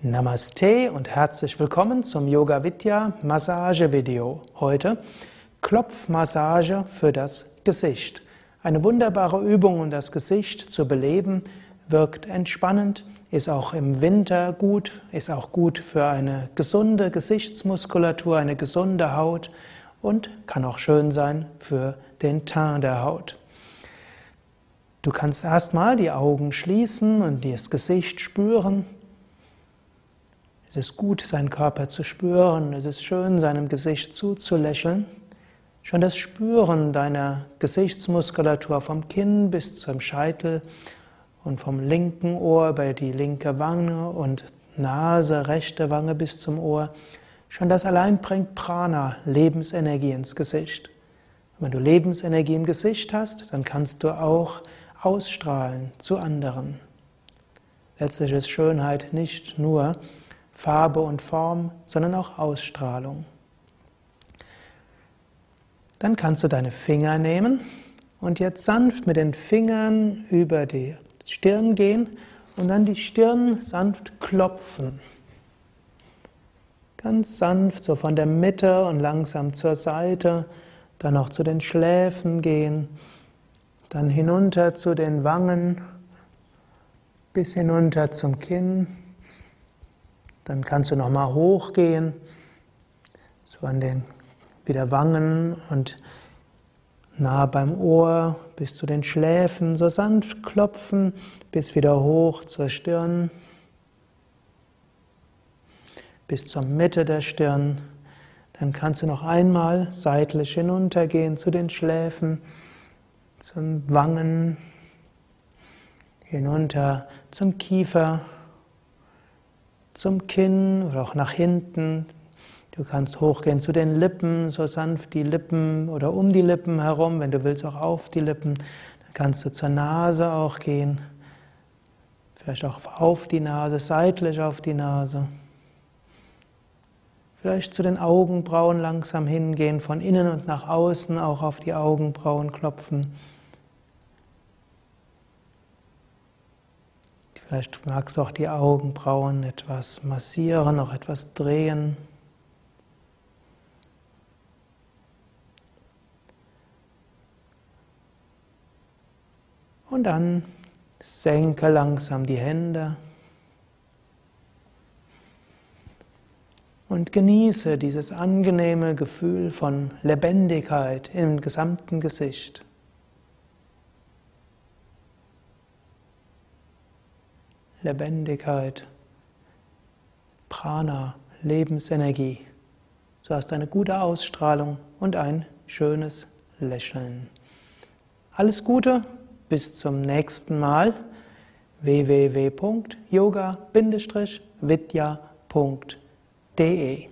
Namaste und herzlich willkommen zum Yoga Vidya Massage Video. Heute Klopfmassage für das Gesicht. Eine wunderbare Übung, um das Gesicht zu beleben, wirkt entspannend, ist auch im Winter gut, ist auch gut für eine gesunde Gesichtsmuskulatur, eine gesunde Haut und kann auch schön sein für den Teint der Haut. Du kannst erstmal die Augen schließen und das Gesicht spüren. Es ist gut, seinen Körper zu spüren. Es ist schön, seinem Gesicht zuzulächeln. Schon das Spüren deiner Gesichtsmuskulatur vom Kinn bis zum Scheitel und vom linken Ohr bei die linke Wange und Nase, rechte Wange bis zum Ohr. Schon das allein bringt Prana, Lebensenergie ins Gesicht. Wenn du Lebensenergie im Gesicht hast, dann kannst du auch ausstrahlen zu anderen. Letztlich ist Schönheit nicht nur Farbe und Form, sondern auch Ausstrahlung. Dann kannst du deine Finger nehmen und jetzt sanft mit den Fingern über die Stirn gehen und dann die Stirn sanft klopfen. Ganz sanft, so von der Mitte und langsam zur Seite, dann auch zu den Schläfen gehen, dann hinunter zu den Wangen, bis hinunter zum Kinn. Dann kannst du nochmal hochgehen, so an den wieder Wangen und nah beim Ohr bis zu den Schläfen, so sanft klopfen, bis wieder hoch zur Stirn, bis zur Mitte der Stirn. Dann kannst du noch einmal seitlich hinuntergehen zu den Schläfen, zum Wangen, hinunter zum Kiefer zum Kinn oder auch nach hinten. Du kannst hochgehen zu den Lippen, so sanft die Lippen oder um die Lippen herum, wenn du willst auch auf die Lippen. Dann kannst du zur Nase auch gehen, vielleicht auch auf die Nase, seitlich auf die Nase. Vielleicht zu den Augenbrauen langsam hingehen, von innen und nach außen auch auf die Augenbrauen klopfen. Vielleicht magst du auch die Augenbrauen etwas massieren, auch etwas drehen. Und dann senke langsam die Hände und genieße dieses angenehme Gefühl von Lebendigkeit im gesamten Gesicht. Lebendigkeit, Prana, Lebensenergie. Du hast eine gute Ausstrahlung und ein schönes Lächeln. Alles Gute, bis zum nächsten Mal. www.yoga-vidya.de